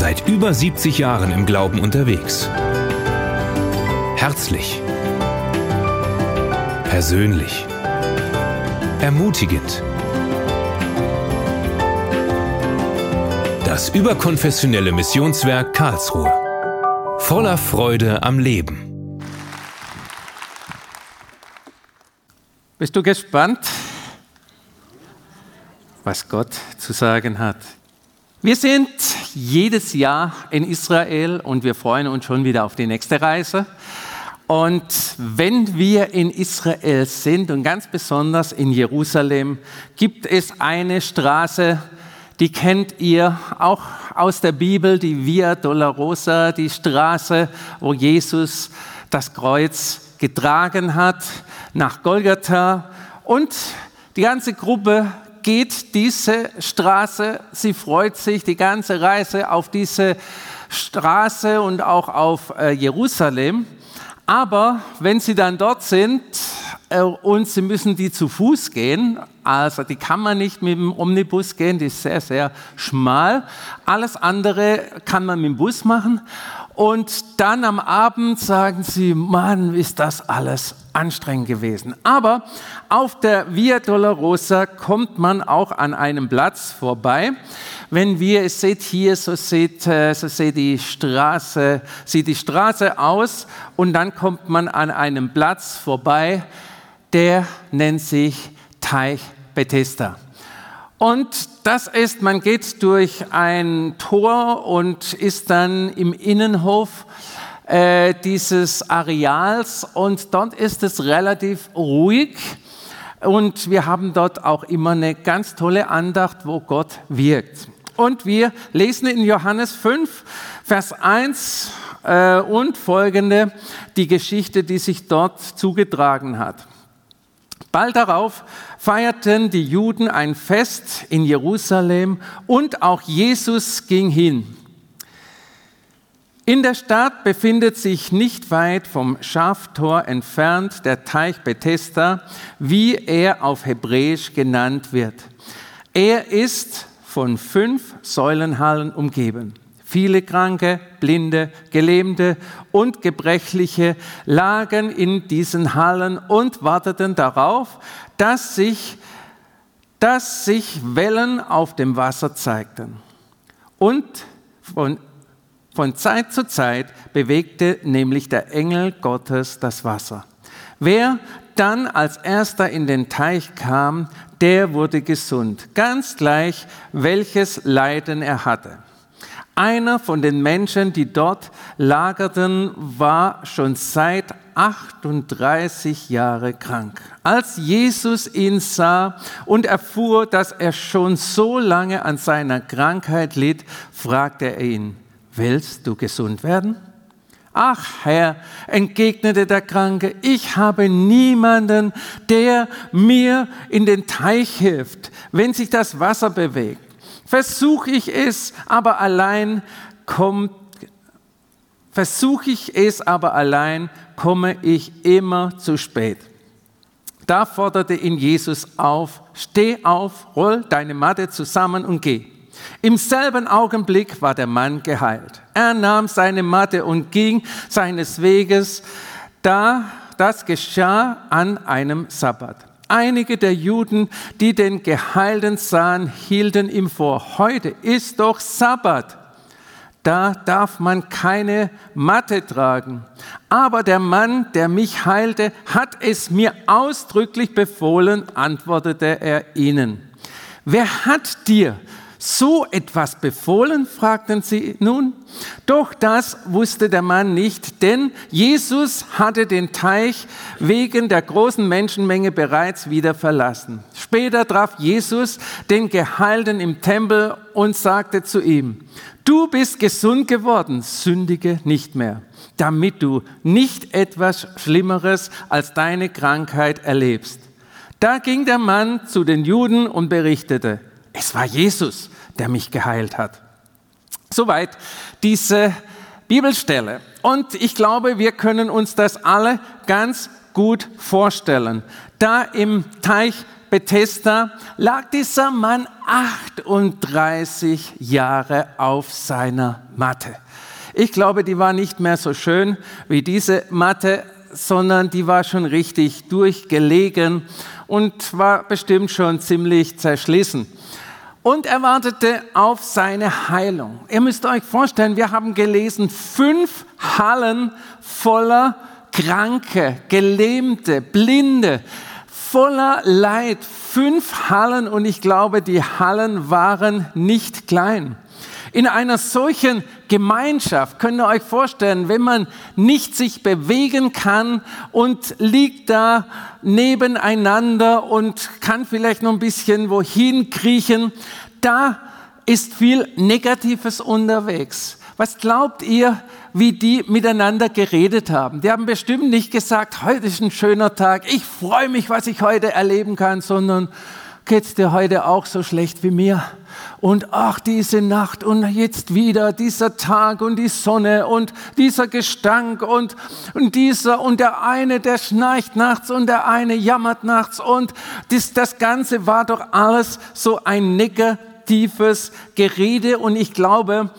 Seit über 70 Jahren im Glauben unterwegs. Herzlich. Persönlich. Ermutigend. Das überkonfessionelle Missionswerk Karlsruhe. Voller Freude am Leben. Bist du gespannt, was Gott zu sagen hat? Wir sind jedes Jahr in Israel und wir freuen uns schon wieder auf die nächste Reise. Und wenn wir in Israel sind und ganz besonders in Jerusalem, gibt es eine Straße, die kennt ihr auch aus der Bibel, die Via Dolorosa, die Straße, wo Jesus das Kreuz getragen hat nach Golgatha. Und die ganze Gruppe geht diese Straße, sie freut sich die ganze Reise auf diese Straße und auch auf äh, Jerusalem. Aber wenn sie dann dort sind äh, und sie müssen die zu Fuß gehen, also die kann man nicht mit dem Omnibus gehen, die ist sehr, sehr schmal. Alles andere kann man mit dem Bus machen. Und dann am Abend sagen sie, Mann, ist das alles anstrengend gewesen. Aber auf der Via Dolorosa kommt man auch an einem Platz vorbei. Wenn wir, es seht hier, so sieht, äh, so sieht die Straße, sieht die Straße aus und dann kommt man an einem Platz vorbei, der nennt sich Teich Bethesda. Und das ist, man geht durch ein Tor und ist dann im Innenhof äh, dieses Areals und dort ist es relativ ruhig. Und wir haben dort auch immer eine ganz tolle Andacht, wo Gott wirkt. Und wir lesen in Johannes 5, Vers 1 äh, und folgende die Geschichte, die sich dort zugetragen hat. Bald darauf feierten die Juden ein Fest in Jerusalem und auch Jesus ging hin. In der Stadt befindet sich nicht weit vom Schaftor entfernt der Teich Bethesda, wie er auf Hebräisch genannt wird. Er ist von fünf Säulenhallen umgeben. Viele Kranke, Blinde, Gelähmte und Gebrechliche lagen in diesen Hallen und warteten darauf, dass sich, dass sich Wellen auf dem Wasser zeigten. Und von, von Zeit zu Zeit bewegte nämlich der Engel Gottes das Wasser. Wer dann als erster in den Teich kam, der wurde gesund, ganz gleich, welches Leiden er hatte. Einer von den Menschen, die dort lagerten, war schon seit 38 Jahre krank. Als Jesus ihn sah und erfuhr, dass er schon so lange an seiner Krankheit litt, fragte er ihn, willst du gesund werden? Ach Herr, entgegnete der Kranke, ich habe niemanden, der mir in den Teich hilft, wenn sich das Wasser bewegt. Versuche ich es, aber allein kommt, versuche ich es, aber allein komme ich immer zu spät. Da forderte ihn Jesus auf, steh auf, roll deine Matte zusammen und geh. Im selben Augenblick war der Mann geheilt. Er nahm seine Matte und ging seines Weges. Da das geschah an einem Sabbat. Einige der Juden, die den Geheilten sahen, hielten ihm vor, heute ist doch Sabbat. Da darf man keine Matte tragen. Aber der Mann, der mich heilte, hat es mir ausdrücklich befohlen, antwortete er ihnen. Wer hat dir so etwas befohlen? fragten sie nun. Doch das wusste der Mann nicht, denn Jesus hatte den Teich wegen der großen Menschenmenge bereits wieder verlassen. Später traf Jesus den Geheilten im Tempel und sagte zu ihm, du bist gesund geworden, sündige nicht mehr, damit du nicht etwas Schlimmeres als deine Krankheit erlebst. Da ging der Mann zu den Juden und berichtete, es war Jesus, der mich geheilt hat. Soweit diese Bibelstelle. Und ich glaube, wir können uns das alle ganz gut vorstellen. Da im Teich Bethesda lag dieser Mann 38 Jahre auf seiner Matte. Ich glaube, die war nicht mehr so schön wie diese Matte, sondern die war schon richtig durchgelegen und war bestimmt schon ziemlich zerschlissen. Und er wartete auf seine Heilung. Ihr müsst euch vorstellen, wir haben gelesen, fünf Hallen voller Kranke, Gelähmte, Blinde, voller Leid. Fünf Hallen und ich glaube, die Hallen waren nicht klein. In einer solchen Gemeinschaft könnt ihr euch vorstellen, wenn man nicht sich bewegen kann und liegt da nebeneinander und kann vielleicht noch ein bisschen wohin kriechen, da ist viel Negatives unterwegs. Was glaubt ihr, wie die miteinander geredet haben? Die haben bestimmt nicht gesagt, heute ist ein schöner Tag, ich freue mich, was ich heute erleben kann, sondern geht's dir heute auch so schlecht wie mir? Und ach, diese Nacht und jetzt wieder dieser Tag und die Sonne und dieser Gestank und, und dieser und der eine, der schnarcht nachts und der eine jammert nachts und das, das Ganze war doch alles so ein negatives Gerede und ich glaube,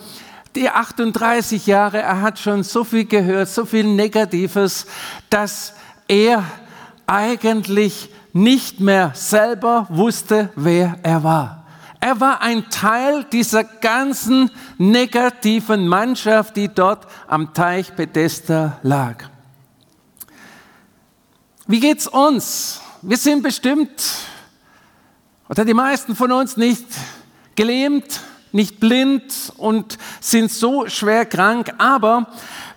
die 38 Jahre, er hat schon so viel gehört, so viel Negatives, dass er eigentlich nicht mehr selber wusste, wer er war. Er war ein Teil dieser ganzen negativen Mannschaft, die dort am Teich Bethesda lag. Wie geht's uns? Wir sind bestimmt, oder die meisten von uns nicht gelähmt, nicht blind und sind so schwer krank, aber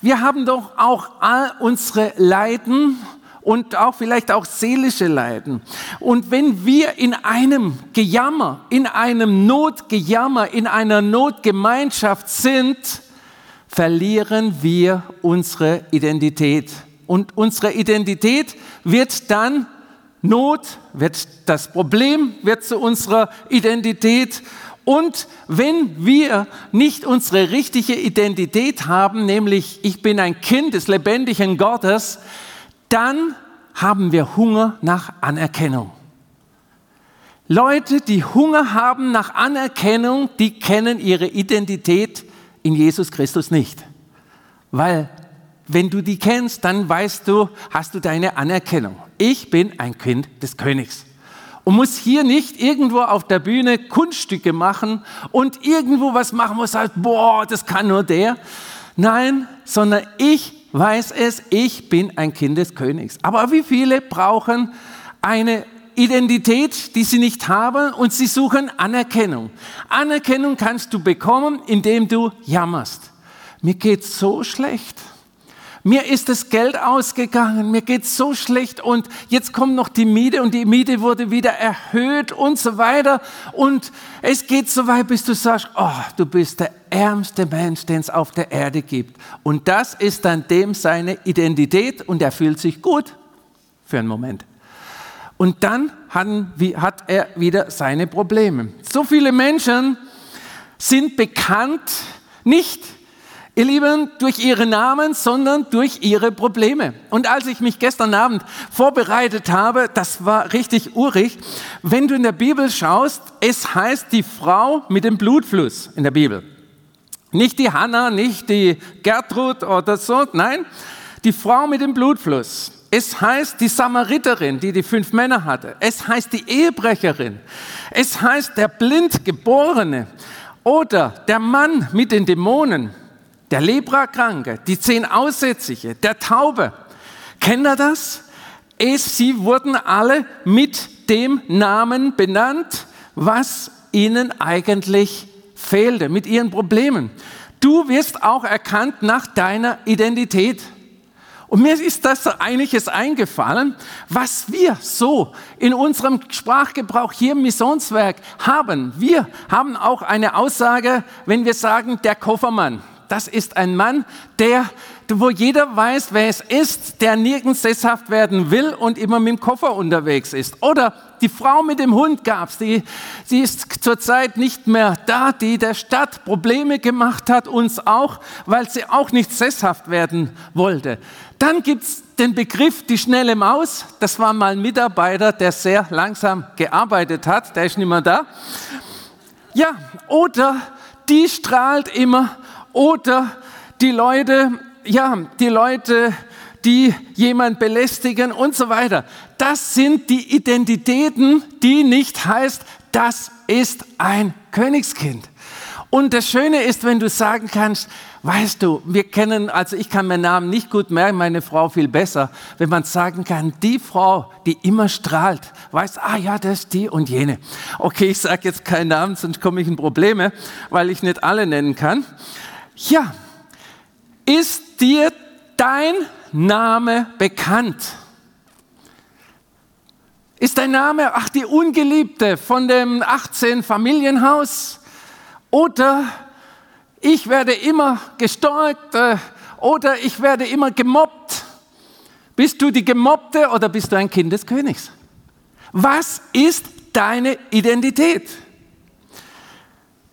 wir haben doch auch all unsere Leiden und auch vielleicht auch seelische Leiden. Und wenn wir in einem Gejammer, in einem Notgejammer, in einer Notgemeinschaft sind, verlieren wir unsere Identität. Und unsere Identität wird dann Not, wird das Problem, wird zu unserer Identität. Und wenn wir nicht unsere richtige Identität haben, nämlich ich bin ein Kind des lebendigen Gottes, dann haben wir Hunger nach Anerkennung. Leute, die Hunger haben nach Anerkennung, die kennen ihre Identität in Jesus Christus nicht. Weil wenn du die kennst, dann weißt du, hast du deine Anerkennung. Ich bin ein Kind des Königs und muss hier nicht irgendwo auf der Bühne Kunststücke machen und irgendwo was machen, wo sagt, boah, das kann nur der. Nein, sondern ich weiß es, ich bin ein Kind des Königs. Aber wie viele brauchen eine Identität, die sie nicht haben und sie suchen Anerkennung. Anerkennung kannst du bekommen, indem du jammerst. Mir geht's so schlecht. Mir ist das Geld ausgegangen, mir geht's so schlecht und jetzt kommt noch die Miete und die Miete wurde wieder erhöht und so weiter. Und es geht so weit, bis du sagst, oh, du bist der ärmste Mensch, den es auf der Erde gibt. Und das ist dann dem seine Identität und er fühlt sich gut für einen Moment. Und dann hat er wieder seine Probleme. So viele Menschen sind bekannt nicht Ihr Lieben, durch ihre Namen, sondern durch ihre Probleme. Und als ich mich gestern Abend vorbereitet habe, das war richtig urig, wenn du in der Bibel schaust, es heißt die Frau mit dem Blutfluss in der Bibel. Nicht die Hanna, nicht die Gertrud oder so, nein, die Frau mit dem Blutfluss. Es heißt die Samariterin, die die fünf Männer hatte. Es heißt die Ehebrecherin. Es heißt der Blindgeborene oder der Mann mit den Dämonen der Leprakranke, die zehn Aussätzige, der Taube. Kennt ihr das? Es, sie wurden alle mit dem Namen benannt, was ihnen eigentlich fehlte, mit ihren Problemen. Du wirst auch erkannt nach deiner Identität. Und mir ist das einiges eingefallen, was wir so in unserem Sprachgebrauch hier im Missionswerk haben. Wir haben auch eine Aussage, wenn wir sagen, der Koffermann das ist ein Mann, der wo jeder weiß, wer es ist, der nirgends sesshaft werden will und immer mit dem Koffer unterwegs ist. Oder die Frau mit dem Hund gab's, die, sie ist zurzeit nicht mehr da, die der Stadt Probleme gemacht hat, uns auch, weil sie auch nicht sesshaft werden wollte. Dann gibt's den Begriff die schnelle Maus. Das war mal ein Mitarbeiter, der sehr langsam gearbeitet hat, der ist nicht mehr da. Ja, oder die strahlt immer, oder die Leute, ja, die Leute, die jemand belästigen und so weiter. Das sind die Identitäten, die nicht heißt, das ist ein Königskind. Und das Schöne ist, wenn du sagen kannst, weißt du, wir kennen, also ich kann meinen Namen nicht gut merken, meine Frau viel besser, wenn man sagen kann, die Frau, die immer strahlt, weiß, ah ja, das ist die und jene. Okay, ich sage jetzt keinen Namen, sonst komme ich in Probleme, weil ich nicht alle nennen kann. Ja, ist dir dein Name bekannt? Ist dein Name, ach, die Ungeliebte von dem 18 Familienhaus? Oder ich werde immer gestalkt äh, oder ich werde immer gemobbt. Bist du die Gemobbte oder bist du ein Kind des Königs? Was ist deine Identität?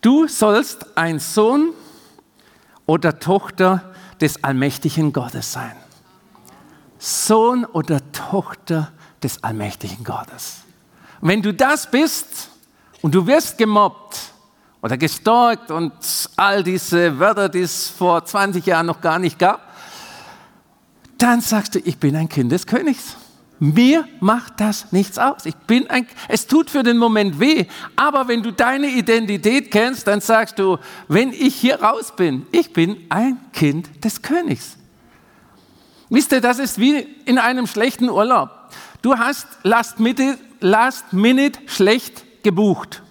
Du sollst ein Sohn oder Tochter des allmächtigen Gottes sein. Sohn oder Tochter des allmächtigen Gottes. wenn du das bist und du wirst gemobbt oder gestalkt und all diese Wörter, die es vor 20 Jahren noch gar nicht gab, dann sagst du, ich bin ein Kind des Königs. Mir macht das nichts aus. Ich bin ein, es tut für den Moment weh, aber wenn du deine Identität kennst, dann sagst du, wenn ich hier raus bin, ich bin ein Kind des Königs. Wisst ihr, das ist wie in einem schlechten Urlaub. Du hast Last Minute, Last Minute schlecht gebucht.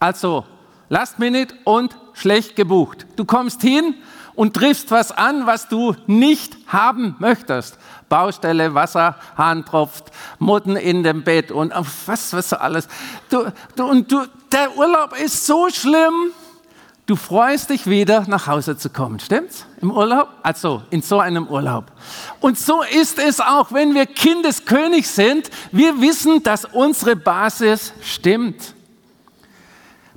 Also Last Minute und schlecht gebucht. Du kommst hin und triffst was an, was du nicht haben möchtest. Baustelle, Wasserhahn tropft, Mutten in dem Bett und was, was alles. Du, du, und du, der Urlaub ist so schlimm, du freust dich wieder nach Hause zu kommen. Stimmt's? Im Urlaub? Also in so einem Urlaub. Und so ist es auch, wenn wir Kind des Königs sind. Wir wissen, dass unsere Basis stimmt.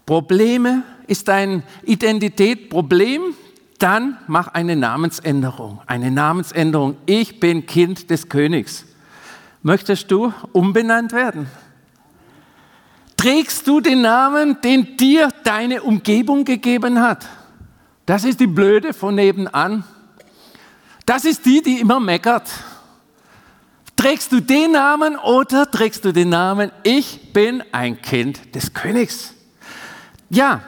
Probleme ist ein Identitätsproblem, dann mach eine Namensänderung. Eine Namensänderung. Ich bin Kind des Königs. Möchtest du umbenannt werden? Trägst du den Namen, den dir deine Umgebung gegeben hat? Das ist die Blöde von nebenan. Das ist die, die immer meckert. Trägst du den Namen oder trägst du den Namen, ich bin ein Kind des Königs? Ja,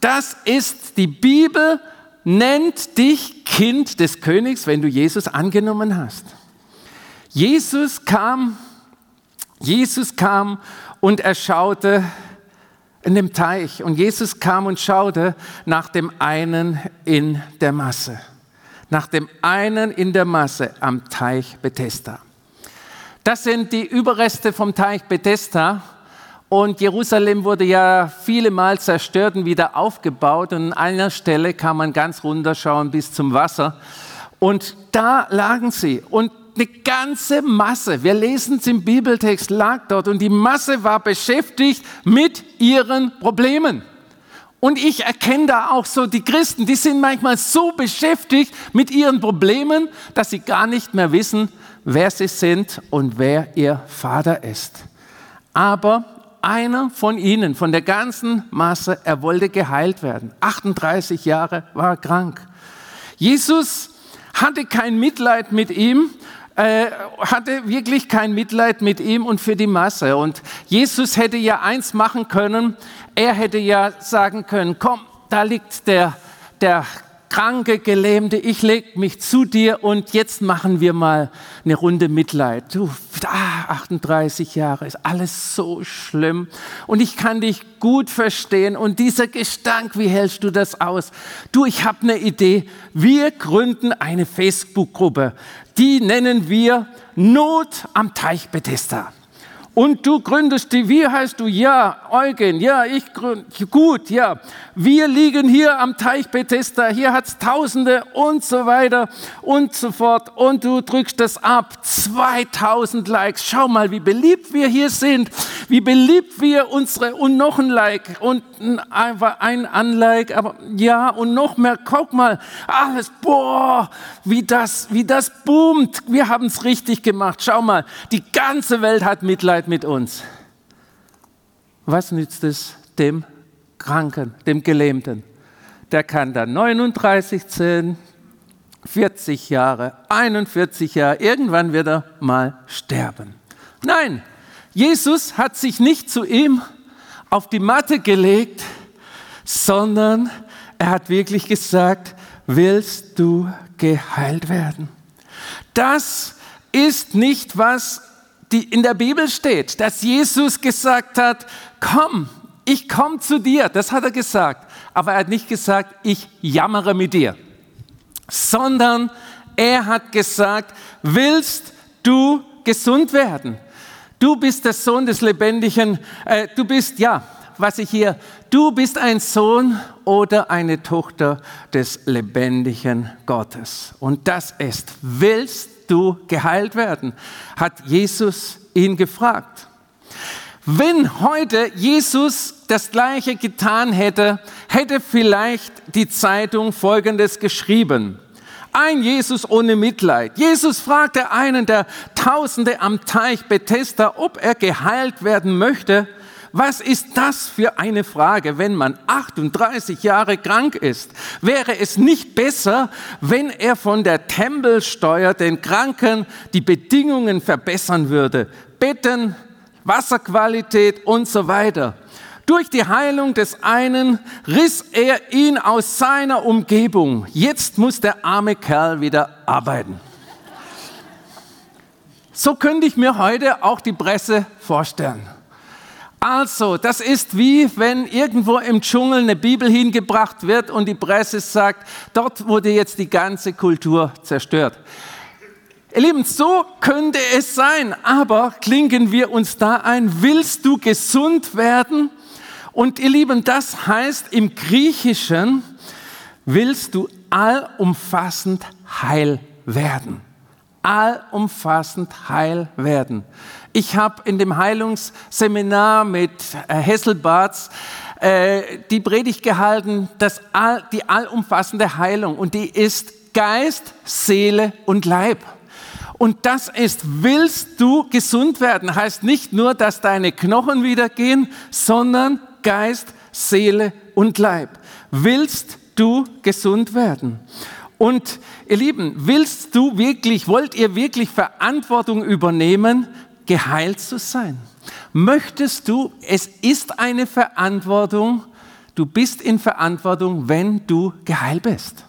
das ist die Bibel, nennt dich Kind des Königs, wenn du Jesus angenommen hast. Jesus kam, Jesus kam und er schaute in dem Teich und Jesus kam und schaute nach dem einen in der Masse, nach dem einen in der Masse am Teich Bethesda. Das sind die Überreste vom Teich Bethesda und Jerusalem wurde ja viele Mal zerstört und wieder aufgebaut. Und an einer Stelle kann man ganz runterschauen bis zum Wasser. Und da lagen sie. Und eine ganze Masse, wir lesen es im Bibeltext, lag dort. Und die Masse war beschäftigt mit ihren Problemen. Und ich erkenne da auch so die Christen, die sind manchmal so beschäftigt mit ihren Problemen, dass sie gar nicht mehr wissen, wer sie sind und wer ihr Vater ist. Aber einer von ihnen, von der ganzen Masse, er wollte geheilt werden. 38 Jahre war er krank. Jesus hatte kein Mitleid mit ihm, äh, hatte wirklich kein Mitleid mit ihm und für die Masse. Und Jesus hätte ja eins machen können, er hätte ja sagen können, komm, da liegt der, der kranke, gelähmte, ich leg mich zu dir und jetzt machen wir mal eine Runde Mitleid. Du, ah, 38 Jahre, ist alles so schlimm und ich kann dich gut verstehen und dieser Gestank, wie hältst du das aus? Du, ich habe eine Idee, wir gründen eine Facebook-Gruppe, die nennen wir Not am Teich Bethesda. Und du gründest die, wie heißt du? Ja, Eugen, ja, ich gründe, gut, ja. Wir liegen hier am Teich Bethesda, hier hat's Tausende und so weiter und so fort. Und du drückst das ab. 2000 Likes. Schau mal, wie beliebt wir hier sind, wie beliebt wir unsere, und noch ein Like und einfach ein Unlike, aber ja, und noch mehr. Guck mal, alles, boah, wie das, wie das boomt. Wir haben's richtig gemacht. Schau mal, die ganze Welt hat Mitleid Mitleid mit uns. Was nützt es dem Kranken, dem Gelähmten? Der kann dann 39 zählen, 40 Jahre, 41 Jahre, irgendwann wird er mal sterben. Nein, Jesus hat sich nicht zu ihm auf die Matte gelegt, sondern er hat wirklich gesagt, willst du geheilt werden? Das ist nicht was die in der Bibel steht, dass Jesus gesagt hat, komm, ich komme zu dir. Das hat er gesagt. Aber er hat nicht gesagt, ich jammere mit dir, sondern er hat gesagt, willst du gesund werden? Du bist der Sohn des Lebendigen, äh, du bist, ja, was ich hier, du bist ein Sohn oder eine Tochter des lebendigen Gottes. Und das ist, willst du geheilt werden? Hat Jesus ihn gefragt. Wenn heute Jesus das Gleiche getan hätte, hätte vielleicht die Zeitung Folgendes geschrieben. Ein Jesus ohne Mitleid. Jesus fragte einen der Tausende am Teich Bethesda, ob er geheilt werden möchte. Was ist das für eine Frage, wenn man 38 Jahre krank ist? Wäre es nicht besser, wenn er von der Tempelsteuer den Kranken die Bedingungen verbessern würde? Betten, Wasserqualität und so weiter. Durch die Heilung des einen riss er ihn aus seiner Umgebung. Jetzt muss der arme Kerl wieder arbeiten. So könnte ich mir heute auch die Presse vorstellen. Also, das ist wie wenn irgendwo im Dschungel eine Bibel hingebracht wird und die Presse sagt, dort wurde jetzt die ganze Kultur zerstört. Ihr Lieben, so könnte es sein, aber klingen wir uns da ein, willst du gesund werden? Und ihr Lieben, das heißt im Griechischen, willst du allumfassend heil werden. Allumfassend heil werden. Ich habe in dem Heilungsseminar mit äh, Hesselbarts äh, die Predigt gehalten, das all, die allumfassende Heilung. Und die ist Geist, Seele und Leib. Und das ist, willst du gesund werden, heißt nicht nur, dass deine Knochen wieder gehen, sondern Geist, Seele und Leib. Willst du gesund werden? Und ihr Lieben, willst du wirklich, wollt ihr wirklich Verantwortung übernehmen geheilt zu sein? Möchtest du, es ist eine Verantwortung, du bist in Verantwortung, wenn du geheilt bist.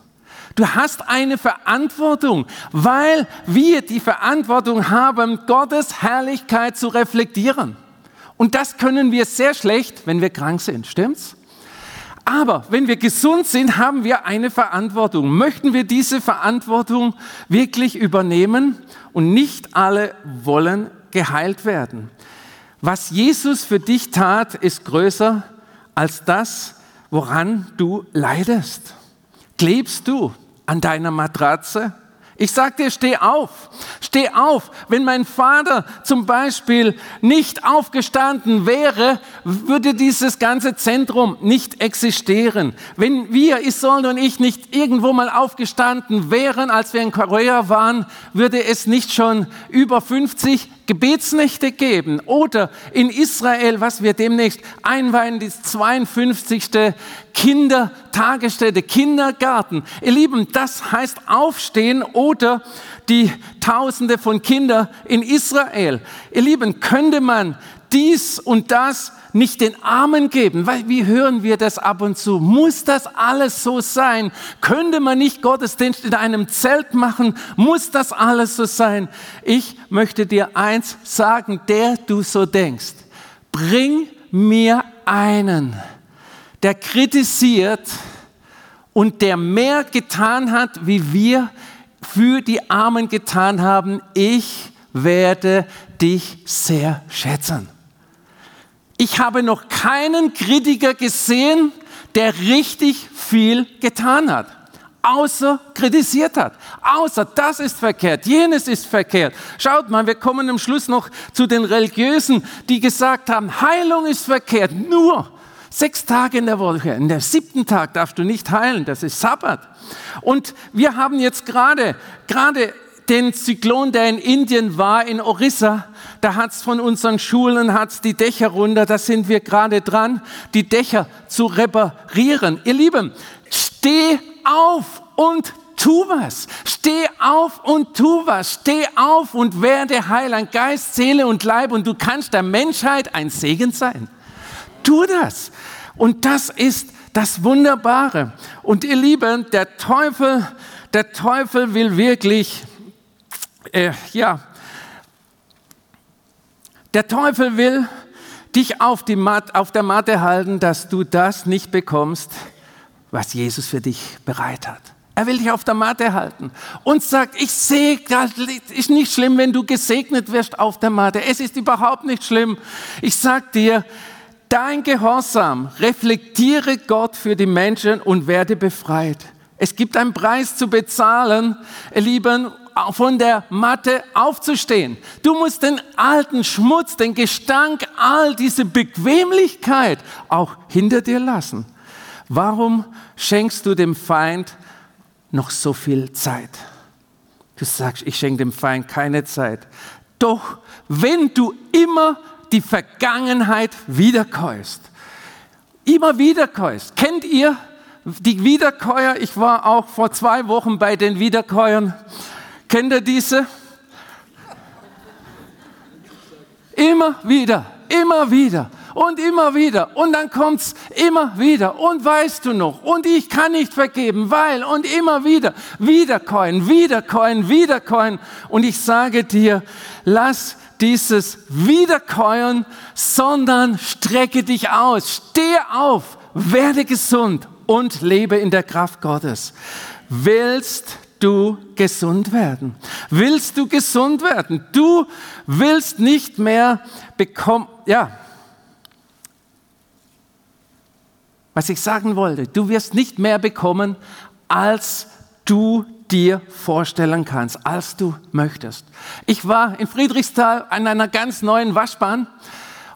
Du hast eine Verantwortung, weil wir die Verantwortung haben, Gottes Herrlichkeit zu reflektieren. Und das können wir sehr schlecht, wenn wir krank sind, stimmt's? Aber wenn wir gesund sind, haben wir eine Verantwortung. Möchten wir diese Verantwortung wirklich übernehmen? Und nicht alle wollen geheilt werden. Was Jesus für dich tat, ist größer als das, woran du leidest. Klebst du an deiner Matratze? Ich sag dir, steh auf, steh auf. Wenn mein Vater zum Beispiel nicht aufgestanden wäre, würde dieses ganze Zentrum nicht existieren. Wenn wir, Isolde und ich, nicht irgendwo mal aufgestanden wären, als wir in Korea waren, würde es nicht schon über 50 Gebetsnächte geben oder in Israel, was wir demnächst einweihen, die 52. Kindertagesstätte, Kindergarten. Ihr Lieben, das heißt aufstehen oder die Tausende von Kindern in Israel. Ihr Lieben, könnte man dies und das nicht den Armen geben? Wie hören wir das ab und zu? Muss das alles so sein? Könnte man nicht Gottesdienst in einem Zelt machen? Muss das alles so sein? Ich möchte dir eins sagen, der du so denkst. Bring mir einen, der kritisiert und der mehr getan hat, wie wir für die Armen getan haben. Ich werde dich sehr schätzen. Ich habe noch keinen Kritiker gesehen, der richtig viel getan hat, außer kritisiert hat, außer das ist verkehrt, jenes ist verkehrt. Schaut mal, wir kommen am Schluss noch zu den Religiösen, die gesagt haben, Heilung ist verkehrt, nur sechs Tage in der Woche, in der siebten Tag darfst du nicht heilen, das ist Sabbat. Und wir haben jetzt gerade, gerade den Zyklon, der in Indien war, in Orissa, da hat es von unseren Schulen hat's die Dächer runter, da sind wir gerade dran, die Dächer zu reparieren. Ihr Lieben, steh auf und tu was. Steh auf und tu was. Steh auf und werde heil an Geist, Seele und Leib und du kannst der Menschheit ein Segen sein. Tu das. Und das ist das Wunderbare. Und ihr Lieben, der Teufel, der Teufel will wirklich äh, ja, der Teufel will dich auf, Mat auf der Matte halten, dass du das nicht bekommst, was Jesus für dich bereit hat. Er will dich auf der Matte halten und sagt, ich sehe, das ist nicht schlimm, wenn du gesegnet wirst auf der Matte. Es ist überhaupt nicht schlimm. Ich sag dir, dein Gehorsam reflektiere Gott für die Menschen und werde befreit. Es gibt einen Preis zu bezahlen, ihr Lieben, von der Matte aufzustehen. Du musst den alten Schmutz, den Gestank, all diese Bequemlichkeit auch hinter dir lassen. Warum schenkst du dem Feind noch so viel Zeit? Du sagst, ich schenke dem Feind keine Zeit. Doch wenn du immer die Vergangenheit wiederkäust, immer wiederkäust, kennt ihr die Wiederkäuer? Ich war auch vor zwei Wochen bei den Wiederkäuern. Kennt ihr diese? Immer wieder, immer wieder und immer wieder. Und dann kommt es immer wieder. Und weißt du noch? Und ich kann nicht vergeben, weil und immer wieder. Wiederkäuen, wiederkäuen, wiederkäuen. Und ich sage dir, lass dieses Wiederkäuen, sondern strecke dich aus. Stehe auf, werde gesund und lebe in der Kraft Gottes. Willst du gesund werden? Willst du gesund werden? Du willst nicht mehr bekommen, ja, was ich sagen wollte, du wirst nicht mehr bekommen, als du dir vorstellen kannst, als du möchtest. Ich war in Friedrichsthal an einer ganz neuen Waschbahn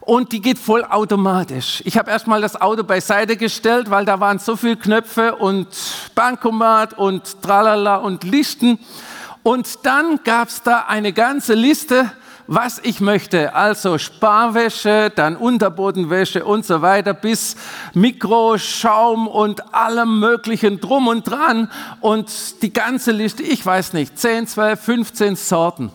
und die geht voll automatisch. Ich habe erstmal das Auto beiseite gestellt, weil da waren so viele Knöpfe und Bankomat und Tralala und Listen. Und dann gab es da eine ganze Liste, was ich möchte. Also Sparwäsche, dann Unterbodenwäsche und so weiter, bis Mikroschaum und allem möglichen drum und dran. Und die ganze Liste, ich weiß nicht, 10, 12, 15 Sorten.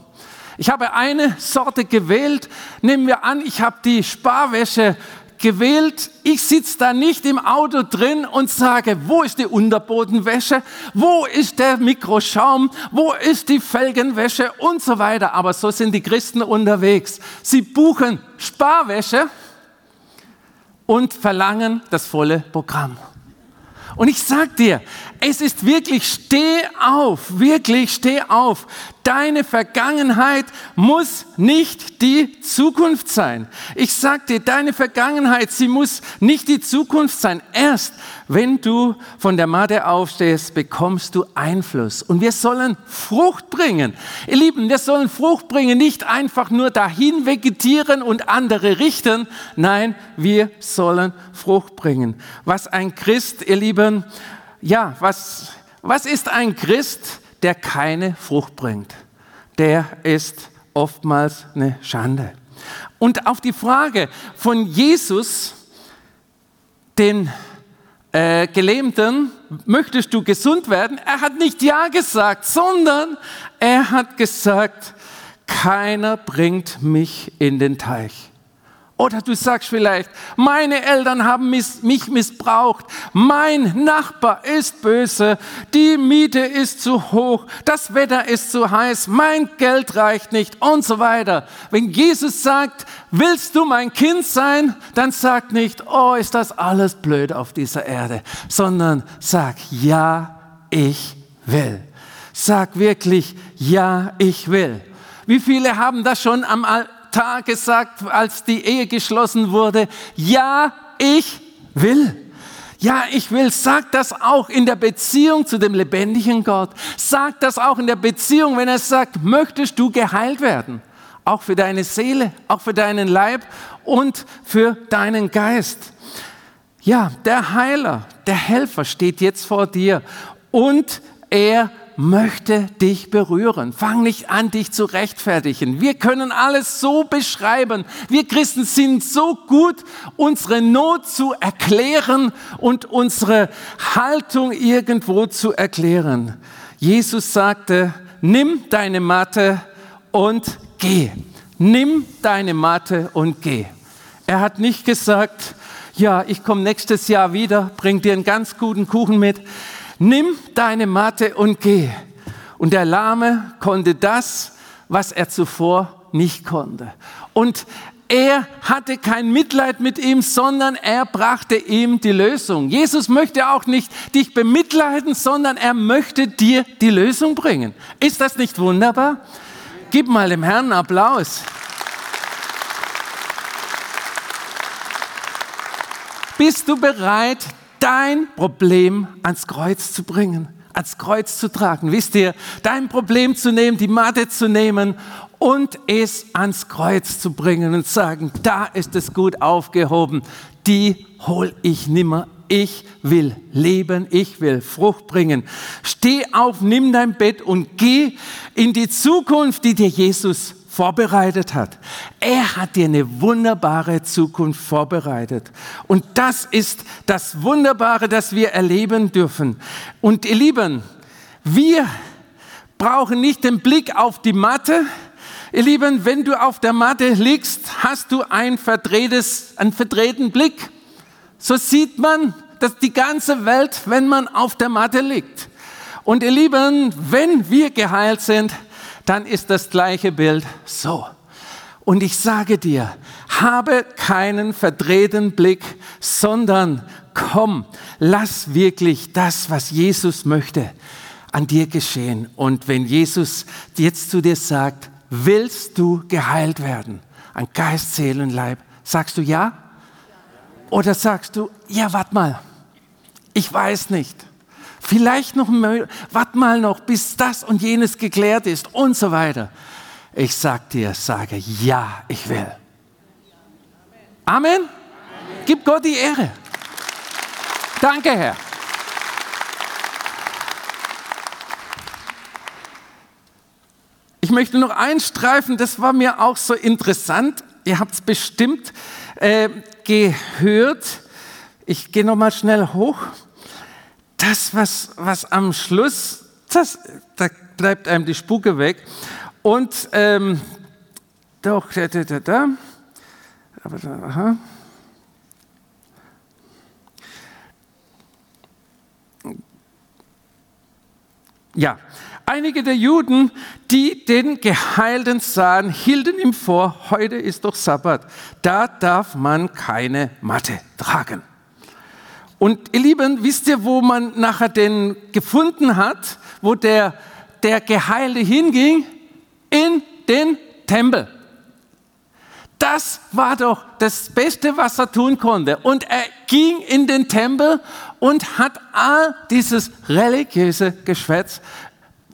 Ich habe eine Sorte gewählt. Nehmen wir an, ich habe die Sparwäsche gewählt. Ich sitze da nicht im Auto drin und sage, wo ist die Unterbodenwäsche? Wo ist der Mikroschaum? Wo ist die Felgenwäsche? Und so weiter. Aber so sind die Christen unterwegs. Sie buchen Sparwäsche und verlangen das volle Programm. Und ich sag dir, es ist wirklich, steh auf, wirklich steh auf. Deine Vergangenheit muss nicht die Zukunft sein. Ich sag dir, deine Vergangenheit, sie muss nicht die Zukunft sein. Erst wenn du von der Matte aufstehst, bekommst du Einfluss. Und wir sollen Frucht bringen. Ihr Lieben, wir sollen Frucht bringen, nicht einfach nur dahin vegetieren und andere richten. Nein, wir sollen Frucht bringen. Was ein Christ, ihr Lieben, ja, was, was ist ein Christ? der keine Frucht bringt, der ist oftmals eine Schande. Und auf die Frage von Jesus, den äh, Gelähmten, möchtest du gesund werden? Er hat nicht Ja gesagt, sondern er hat gesagt, keiner bringt mich in den Teich. Oder du sagst vielleicht, meine Eltern haben mich missbraucht, mein Nachbar ist böse, die Miete ist zu hoch, das Wetter ist zu heiß, mein Geld reicht nicht. Und so weiter. Wenn Jesus sagt, willst du mein Kind sein, dann sag nicht, oh, ist das alles blöd auf dieser Erde, sondern sag, ja, ich will. Sag wirklich, ja, ich will. Wie viele haben das schon am Altar gesagt, als die Ehe geschlossen wurde? Ja, ich will. Ja, ich will. Sag das auch in der Beziehung zu dem lebendigen Gott. Sag das auch in der Beziehung, wenn er sagt, möchtest du geheilt werden? Auch für deine Seele, auch für deinen Leib und für deinen Geist. Ja, der Heiler, der Helfer steht jetzt vor dir und er möchte dich berühren. Fang nicht an, dich zu rechtfertigen. Wir können alles so beschreiben. Wir Christen sind so gut, unsere Not zu erklären und unsere Haltung irgendwo zu erklären. Jesus sagte, nimm deine Matte und geh. Nimm deine Matte und geh. Er hat nicht gesagt, ja, ich komme nächstes Jahr wieder, bring dir einen ganz guten Kuchen mit nimm deine Matte und geh. Und der Lahme konnte das, was er zuvor nicht konnte. Und er hatte kein Mitleid mit ihm, sondern er brachte ihm die Lösung. Jesus möchte auch nicht dich bemitleiden, sondern er möchte dir die Lösung bringen. Ist das nicht wunderbar? Gib mal dem Herrn einen Applaus. Bist du bereit, dein Problem ans Kreuz zu bringen, ans Kreuz zu tragen. Wisst ihr, dein Problem zu nehmen, die Matte zu nehmen und es ans Kreuz zu bringen und sagen, da ist es gut aufgehoben, die hol ich nimmer. Ich will leben, ich will Frucht bringen. Steh auf, nimm dein Bett und geh in die Zukunft, die dir Jesus vorbereitet hat. Er hat dir eine wunderbare Zukunft vorbereitet. Und das ist das Wunderbare, das wir erleben dürfen. Und ihr Lieben, wir brauchen nicht den Blick auf die Matte. Ihr Lieben, wenn du auf der Matte liegst, hast du ein verdrehtes, einen verdrehten Blick. So sieht man dass die ganze Welt, wenn man auf der Matte liegt. Und ihr Lieben, wenn wir geheilt sind, dann ist das gleiche Bild so. Und ich sage dir, habe keinen verdrehten Blick, sondern komm, lass wirklich das, was Jesus möchte, an dir geschehen. Und wenn Jesus jetzt zu dir sagt, willst du geheilt werden, an Geist, Seele und Leib, sagst du ja? Oder sagst du, ja, warte mal, ich weiß nicht. Vielleicht noch, warte mal noch, bis das und jenes geklärt ist und so weiter. Ich sag dir, sage ja, ich will. Amen. Amen. Gib Gott die Ehre. Danke, Herr. Ich möchte noch einstreifen, das war mir auch so interessant. Ihr habt es bestimmt äh, gehört. Ich gehe noch mal schnell hoch das, was, was am Schluss, das, da bleibt einem die Spucke weg. Und ähm, doch, da, da, da, da. Aber da, aha. Ja, einige der Juden, die den Geheilten sahen, hielten ihm vor, heute ist doch Sabbat, da darf man keine Matte tragen. Und ihr Lieben, wisst ihr, wo man nachher den gefunden hat, wo der, der Geheilte hinging? In den Tempel. Das war doch das Beste, was er tun konnte. Und er ging in den Tempel und hat all dieses religiöse Geschwätz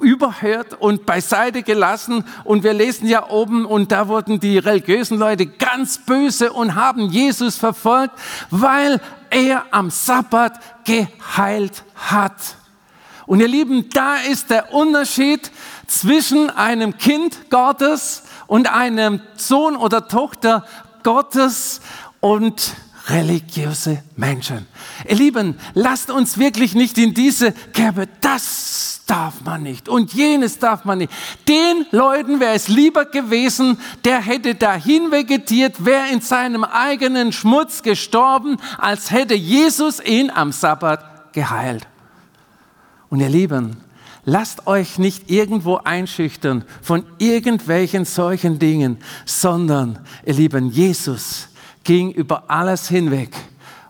überhört und beiseite gelassen. Und wir lesen ja oben, und da wurden die religiösen Leute ganz böse und haben Jesus verfolgt, weil er am Sabbat geheilt hat. Und ihr Lieben, da ist der Unterschied zwischen einem Kind Gottes und einem Sohn oder Tochter Gottes und religiöse Menschen. Ihr Lieben, lasst uns wirklich nicht in diese Kerbe, das darf man nicht und jenes darf man nicht. Den Leuten wäre es lieber gewesen, der hätte dahin vegetiert, wäre in seinem eigenen Schmutz gestorben, als hätte Jesus ihn am Sabbat geheilt. Und ihr Lieben, lasst euch nicht irgendwo einschüchtern von irgendwelchen solchen Dingen, sondern, ihr Lieben, Jesus ging über alles hinweg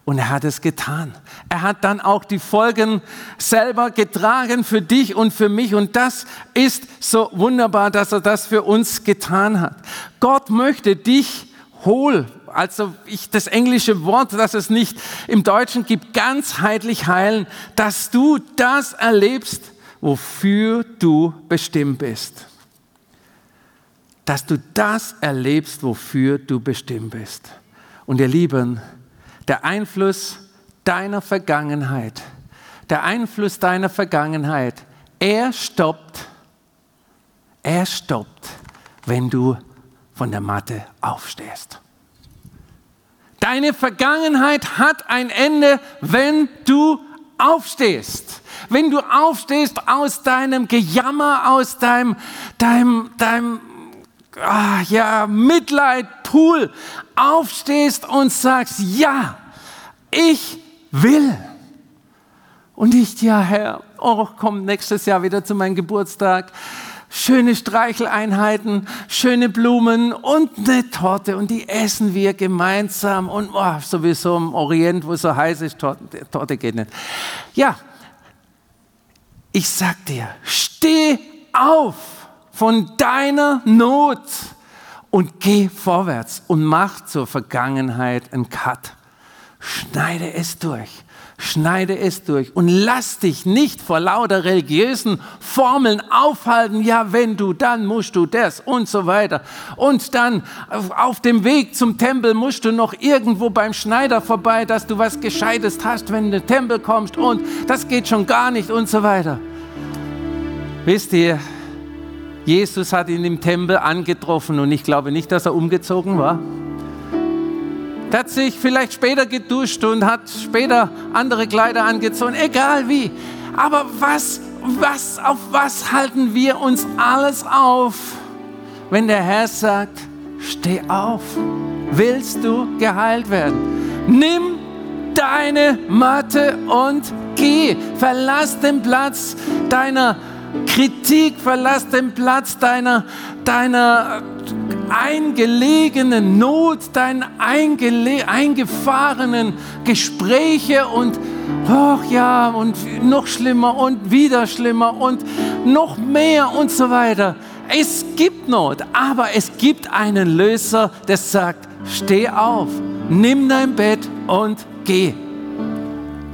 Und er hat es getan. Er hat dann auch die Folgen selber getragen für dich und für mich. Und das ist so wunderbar, dass er das für uns getan hat. Gott möchte dich hohl, also ich, das englische Wort, das es nicht im Deutschen gibt, ganzheitlich heilen, dass du das erlebst, wofür du bestimmt bist. Dass du das erlebst, wofür du bestimmt bist. Und ihr Lieben, der Einfluss deiner Vergangenheit, der Einfluss deiner Vergangenheit, er stoppt, er stoppt, wenn du von der Matte aufstehst. Deine Vergangenheit hat ein Ende, wenn du aufstehst. Wenn du aufstehst aus deinem Gejammer, aus deinem, deinem, deinem ah, ja, Mitleidpool, aufstehst und sagst, ja, ich will. Und nicht, ja, Herr, oh, komm nächstes Jahr wieder zu meinem Geburtstag schöne Streicheleinheiten, schöne Blumen und eine Torte und die essen wir gemeinsam und oh, sowieso im Orient, wo es so heiß ist, Torte, Torte geht nicht. Ja, ich sag dir, steh auf von deiner Not und geh vorwärts und mach zur Vergangenheit einen Cut. Schneide es durch schneide es durch und lass dich nicht vor lauter religiösen Formeln aufhalten. Ja, wenn du, dann musst du das und so weiter. Und dann auf dem Weg zum Tempel musst du noch irgendwo beim Schneider vorbei, dass du was Gescheites hast, wenn du in den Tempel kommst und das geht schon gar nicht und so weiter. Wisst ihr, Jesus hat ihn im Tempel angetroffen und ich glaube nicht, dass er umgezogen war. Der hat sich vielleicht später geduscht und hat später andere Kleider angezogen, egal wie. Aber was, was, auf was halten wir uns alles auf, wenn der Herr sagt, steh auf, willst du geheilt werden? Nimm deine Matte und geh, verlass den Platz deiner Kritik, verlass den Platz deiner, deiner eingelegenen Not, deinen eingefahrenen Gespräche und ach ja, und noch schlimmer und wieder schlimmer und noch mehr und so weiter. Es gibt Not, aber es gibt einen Löser, der sagt, steh auf, nimm dein Bett und geh.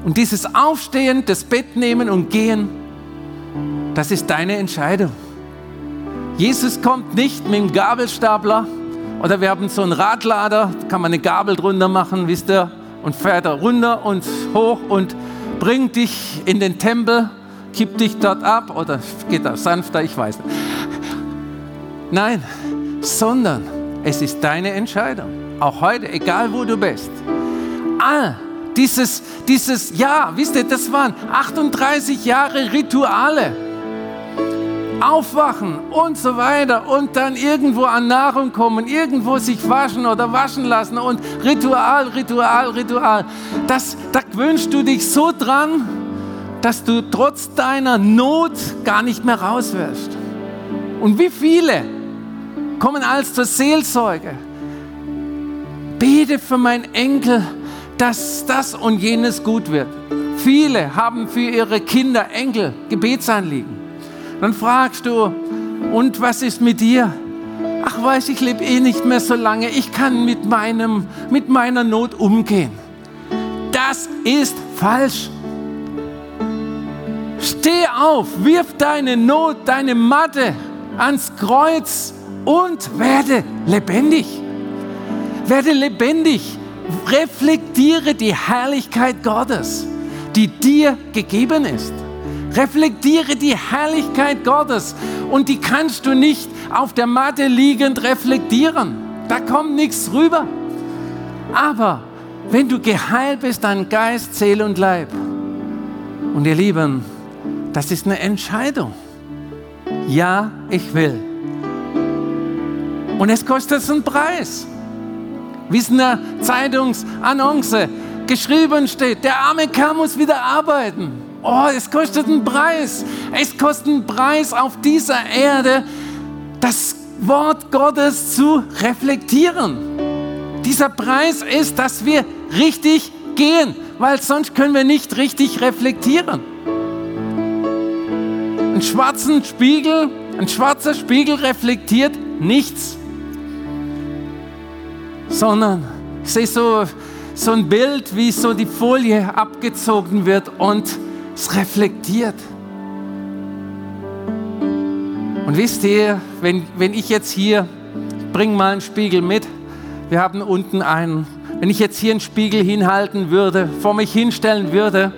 Und dieses Aufstehen, das Bett nehmen und gehen, das ist deine Entscheidung. Jesus kommt nicht mit dem Gabelstapler oder wir haben so einen Radlader, kann man eine Gabel drunter machen, wisst ihr, und fährt er runter und hoch und bringt dich in den Tempel, kippt dich dort ab oder geht er sanfter, ich weiß nicht. Nein, sondern es ist deine Entscheidung. Auch heute, egal wo du bist. All dieses, dieses, ja, wisst ihr, das waren 38 Jahre Rituale aufwachen und so weiter und dann irgendwo an Nahrung kommen, irgendwo sich waschen oder waschen lassen und Ritual, Ritual, Ritual. Das, da gewöhnst du dich so dran, dass du trotz deiner Not gar nicht mehr raus wirst. Und wie viele kommen als zur Seelsorge? Bete für meinen Enkel, dass das und jenes gut wird. Viele haben für ihre Kinder, Enkel Gebetsanliegen. Dann fragst du, und was ist mit dir? Ach, weiß ich lebe eh nicht mehr so lange. Ich kann mit, meinem, mit meiner Not umgehen. Das ist falsch. Steh auf, wirf deine Not, deine Matte ans Kreuz und werde lebendig. Werde lebendig. Reflektiere die Herrlichkeit Gottes, die dir gegeben ist. Reflektiere die Herrlichkeit Gottes und die kannst du nicht auf der Matte liegend reflektieren. Da kommt nichts rüber. Aber wenn du geheilt bist an Geist, Seele und Leib, und ihr Lieben, das ist eine Entscheidung. Ja, ich will. Und es kostet einen Preis. Wie es in der Zeitungsannonce geschrieben steht, der arme Kerl muss wieder arbeiten. Oh, es kostet einen Preis. Es kostet einen Preis auf dieser Erde, das Wort Gottes zu reflektieren. Dieser Preis ist, dass wir richtig gehen, weil sonst können wir nicht richtig reflektieren. Ein schwarzen Spiegel, ein schwarzer Spiegel reflektiert nichts, sondern ich sehe so, so ein Bild, wie so die Folie abgezogen wird und es reflektiert. Und wisst ihr, wenn, wenn ich jetzt hier, ich bringe mal einen Spiegel mit, wir haben unten einen, wenn ich jetzt hier einen Spiegel hinhalten würde, vor mich hinstellen würde,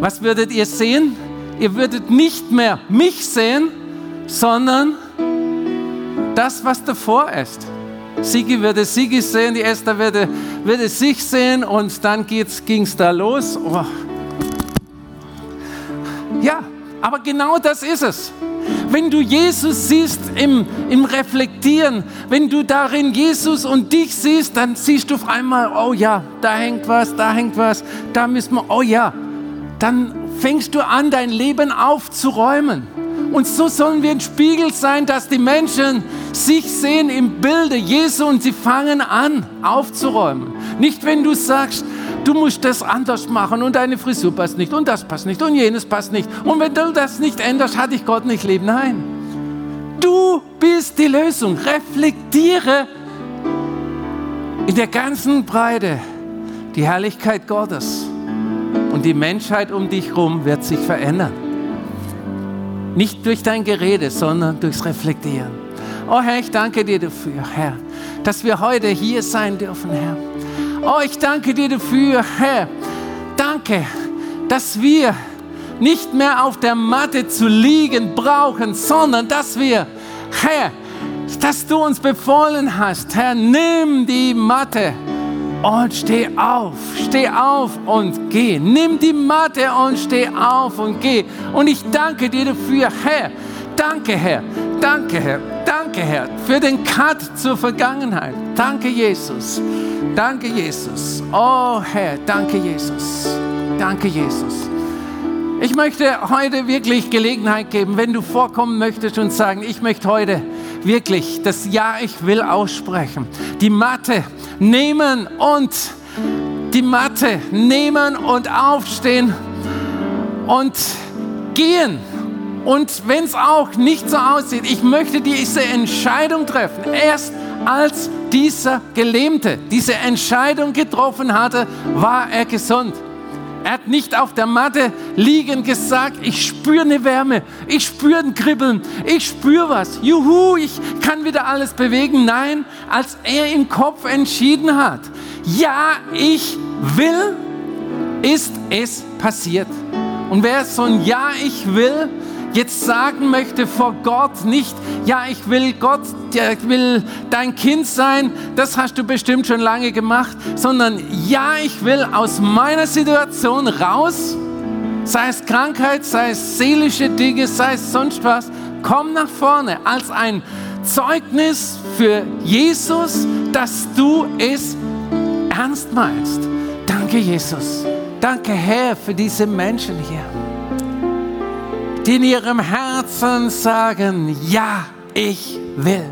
was würdet ihr sehen? Ihr würdet nicht mehr mich sehen, sondern das, was davor ist. Sigi würde Sigi sehen, die Esther würde, würde sich sehen und dann ging es da los. Oh. Ja, aber genau das ist es. Wenn du Jesus siehst im, im Reflektieren, wenn du darin Jesus und dich siehst, dann siehst du auf einmal, oh ja, da hängt was, da hängt was, da müssen wir, oh ja. Dann fängst du an, dein Leben aufzuräumen. Und so sollen wir ein Spiegel sein, dass die Menschen sich sehen im Bilde Jesu und sie fangen an aufzuräumen. Nicht, wenn du sagst, du musst das anders machen und deine Frisur passt nicht und das passt nicht und jenes passt nicht. Und wenn du das nicht änderst, hat dich Gott nicht lieb. Nein. Du bist die Lösung. Reflektiere in der ganzen Breite die Herrlichkeit Gottes. Und die Menschheit um dich herum wird sich verändern. Nicht durch dein Gerede, sondern durchs Reflektieren. Oh Herr, ich danke dir dafür, Herr, dass wir heute hier sein dürfen, Herr. Oh, ich danke dir dafür, Herr. Danke, dass wir nicht mehr auf der Matte zu liegen brauchen, sondern dass wir, Herr, dass du uns befohlen hast, Herr, nimm die Matte und steh auf, steh auf und geh. Nimm die Matte und steh auf und geh. Und ich danke dir dafür, Herr. Danke, Herr. Danke, Herr. Danke, Herr, für den Cut zur Vergangenheit. Danke, Jesus. Danke, Jesus. Oh, Herr, danke, Jesus. Danke, Jesus. Ich möchte heute wirklich Gelegenheit geben, wenn du vorkommen möchtest und sagen, ich möchte heute wirklich das Ja, ich will aussprechen. Die Matte nehmen und die Matte nehmen und aufstehen und gehen. Und wenn es auch nicht so aussieht, ich möchte diese Entscheidung treffen. Erst als dieser Gelähmte diese Entscheidung getroffen hatte, war er gesund. Er hat nicht auf der Matte liegen gesagt, ich spüre eine Wärme, ich spüre ein Kribbeln, ich spüre was. Juhu, ich kann wieder alles bewegen. Nein, als er im Kopf entschieden hat, ja, ich will, ist es passiert. Und wer so ein Ja, ich will jetzt sagen möchte vor Gott, nicht, ja, ich will Gott, ich will dein Kind sein, das hast du bestimmt schon lange gemacht, sondern ja, ich will aus meiner Situation raus, sei es Krankheit, sei es seelische Dinge, sei es sonst was, komm nach vorne als ein Zeugnis für Jesus, dass du es ernst meinst. Danke, Jesus. Danke, Herr, für diese Menschen hier die in ihrem Herzen sagen, ja, ich will.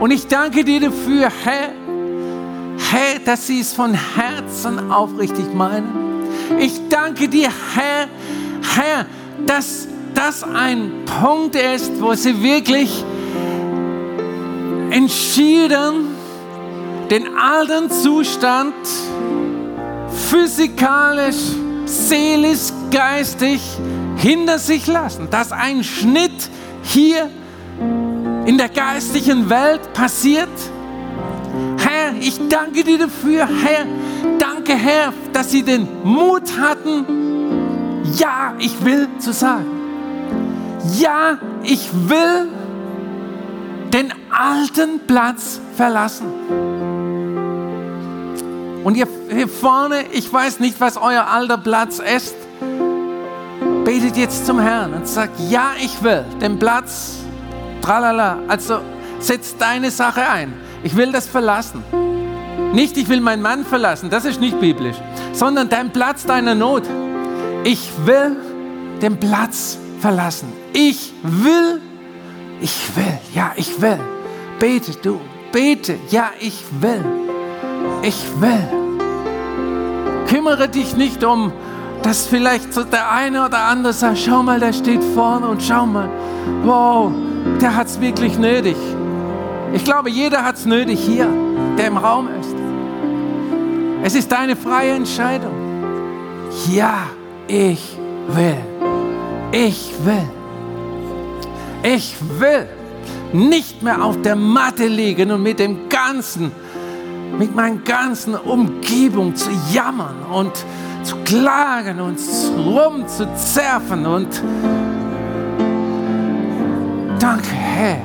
Und ich danke dir dafür, Herr, Herr, dass sie es von Herzen aufrichtig meinen. Ich danke dir, Herr, Herr, dass das ein Punkt ist, wo sie wirklich entschieden den alten Zustand physikalisch, seelisch, geistig hinter sich lassen, dass ein Schnitt hier in der geistlichen Welt passiert. Herr, ich danke dir dafür, Herr. Danke, Herr, dass sie den Mut hatten, ja, ich will zu sagen. Ja, ich will den alten Platz verlassen. Und hier, hier vorne, ich weiß nicht, was euer alter Platz ist betet jetzt zum Herrn und sagt, ja, ich will den Platz, tralala, also setz deine Sache ein. Ich will das verlassen. Nicht, ich will meinen Mann verlassen, das ist nicht biblisch, sondern dein Platz deiner Not. Ich will den Platz verlassen. Ich will, ich will, ja, ich will. Bete du, bete, ja, ich will. Ich will. Kümmere dich nicht um, dass vielleicht so der eine oder andere sagt, schau mal, der steht vorne und schau mal, wow, der hat es wirklich nötig. Ich glaube, jeder hat es nötig hier, der im Raum ist. Es ist deine freie Entscheidung. Ja, ich will. Ich will. Ich will nicht mehr auf der Matte liegen und mit dem ganzen, mit meiner ganzen Umgebung zu jammern und zu klagen und rumzuzerfen und danke Herr,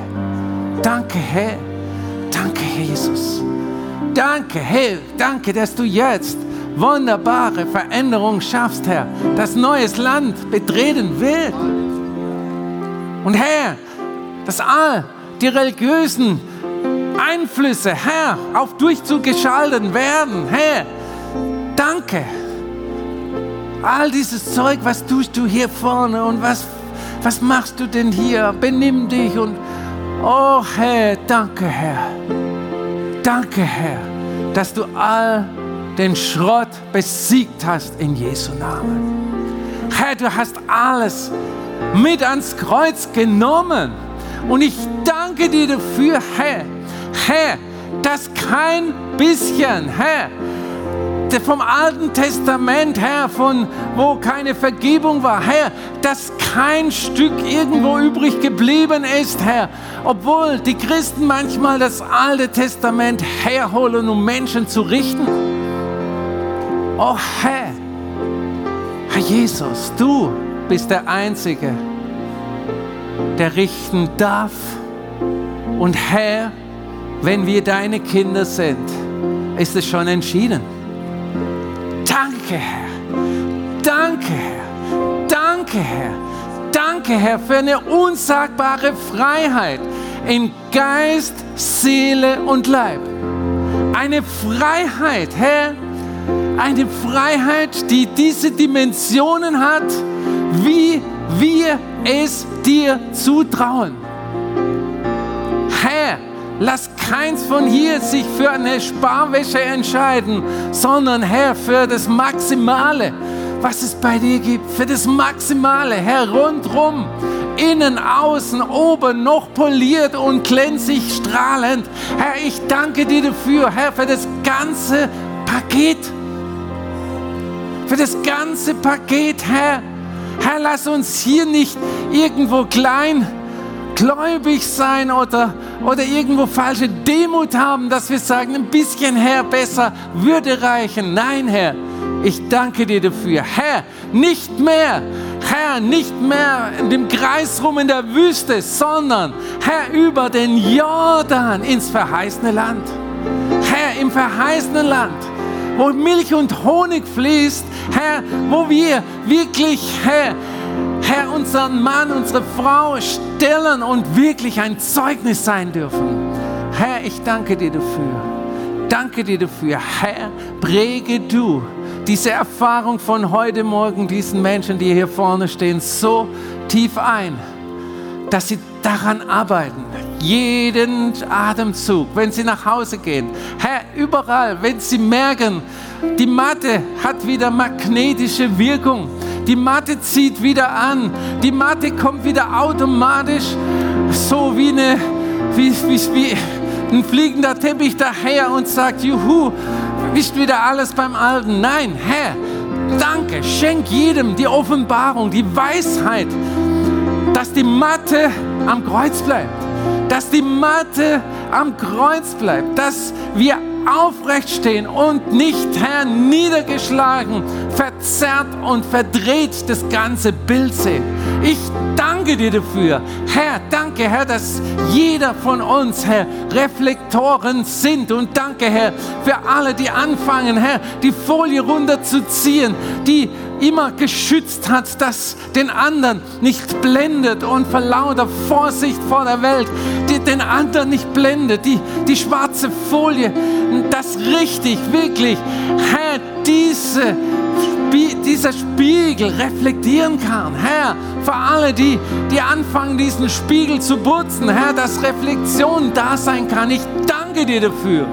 danke Herr, danke Jesus, danke Herr, danke, dass du jetzt wunderbare Veränderungen schaffst, Herr, das neues Land betreten will. Und Herr, dass all die religiösen Einflüsse, Herr, auf Durchzug geschaltet werden. Herr, danke. All dieses Zeug, was tust du hier vorne und was, was machst du denn hier? Benimm dich und, oh Herr, danke Herr. Danke Herr, dass du all den Schrott besiegt hast in Jesu Namen. Herr, du hast alles mit ans Kreuz genommen. Und ich danke dir dafür, Herr, Herr, dass kein bisschen, Herr, vom Alten Testament, Herr, von wo keine Vergebung war, Herr, dass kein Stück irgendwo übrig geblieben ist, Herr, obwohl die Christen manchmal das Alte Testament herholen, um Menschen zu richten. Oh Herr, Herr Jesus, du bist der Einzige, der richten darf. Und Herr, wenn wir deine Kinder sind, ist es schon entschieden. Danke, Herr. Danke, Herr. Danke, Herr. Danke, Herr, für eine unsagbare Freiheit in Geist, Seele und Leib. Eine Freiheit, Herr, eine Freiheit, die diese Dimensionen hat, wie wir es dir zutrauen. Herr, lass keins von hier sich für eine Sparwäsche entscheiden, sondern Herr, für das Maximale, was es bei dir gibt, für das Maximale, Herr, rundrum, innen, außen, oben, noch poliert und glänzig strahlend. Herr, ich danke dir dafür, Herr, für das ganze Paket. Für das ganze Paket, Herr. Herr, lass uns hier nicht irgendwo klein gläubig sein oder, oder irgendwo falsche Demut haben, dass wir sagen, ein bisschen Herr besser würde reichen. Nein, Herr, ich danke dir dafür. Herr, nicht mehr, Herr, nicht mehr in dem Kreis rum in der Wüste, sondern Herr, über den Jordan ins verheißene Land. Herr, im verheißenen Land wo Milch und Honig fließt, Herr, wo wir wirklich, Herr, Herr, unseren Mann, unsere Frau stellen und wirklich ein Zeugnis sein dürfen. Herr, ich danke dir dafür. Danke dir dafür. Herr, präge du diese Erfahrung von heute Morgen diesen Menschen, die hier vorne stehen, so tief ein, dass sie daran arbeiten, jeden Atemzug, wenn sie nach Hause gehen. Herr, überall, wenn sie merken, die Matte hat wieder magnetische Wirkung. Die Matte zieht wieder an. Die Matte kommt wieder automatisch, so wie, eine, wie, wie, wie ein fliegender Teppich daher und sagt, juhu, ist wieder alles beim Alten. Nein, Herr, danke, schenk jedem die Offenbarung, die Weisheit, dass die Matte am Kreuz bleibt dass die Matte am Kreuz bleibt, dass wir aufrecht stehen und nicht, Herr, niedergeschlagen, verzerrt und verdreht das ganze Bild sehen. Ich danke dir dafür. Herr, danke, Herr, dass jeder von uns, Herr, Reflektoren sind. Und danke, Herr, für alle, die anfangen, Herr, die Folie runterzuziehen, die immer geschützt hat, dass den anderen nicht blendet und vor lauter Vorsicht vor der Welt die den anderen nicht blendet, die, die schwarze Folie, das richtig, wirklich, Herr, diese, dieser Spiegel reflektieren kann. Herr, für alle, die, die anfangen, diesen Spiegel zu putzen, Herr, dass Reflexion da sein kann. Ich danke dir dafür.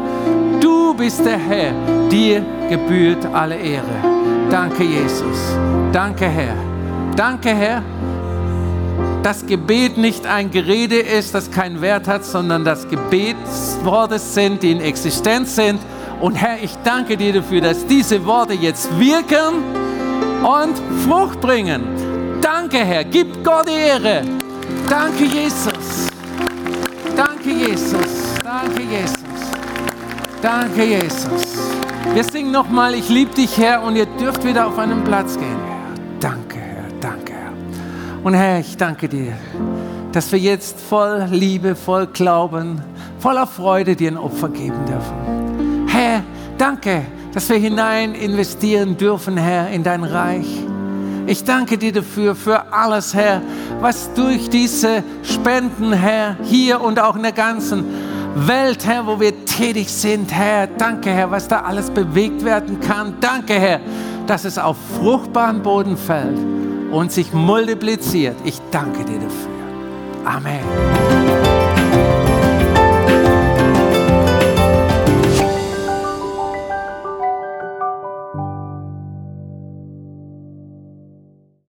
Du bist der Herr, dir gebührt alle Ehre. Danke, Jesus. Danke, Herr. Danke, Herr, dass Gebet nicht ein Gerede ist, das keinen Wert hat, sondern dass Gebetsworte sind, die in Existenz sind. Und Herr, ich danke dir dafür, dass diese Worte jetzt wirken und Frucht bringen. Danke, Herr. Gib Gott die Ehre. Danke, Jesus. Danke, Jesus. Danke, Jesus. Danke, Jesus. Wir singen nochmal, ich liebe dich, Herr, und ihr dürft wieder auf einen Platz gehen. Danke, Herr. Danke, Herr. Und Herr, ich danke dir, dass wir jetzt voll Liebe, voll Glauben, voller Freude dir ein Opfer geben dürfen. Herr, danke, dass wir hinein investieren dürfen, Herr, in dein Reich. Ich danke dir dafür, für alles, Herr, was durch diese Spenden, Herr, hier und auch in der ganzen Welt, Herr, wo wir tätig sind, Herr. Danke, Herr, was da alles bewegt werden kann. Danke, Herr, dass es auf fruchtbaren Boden fällt und sich multipliziert. Ich danke dir dafür. Amen.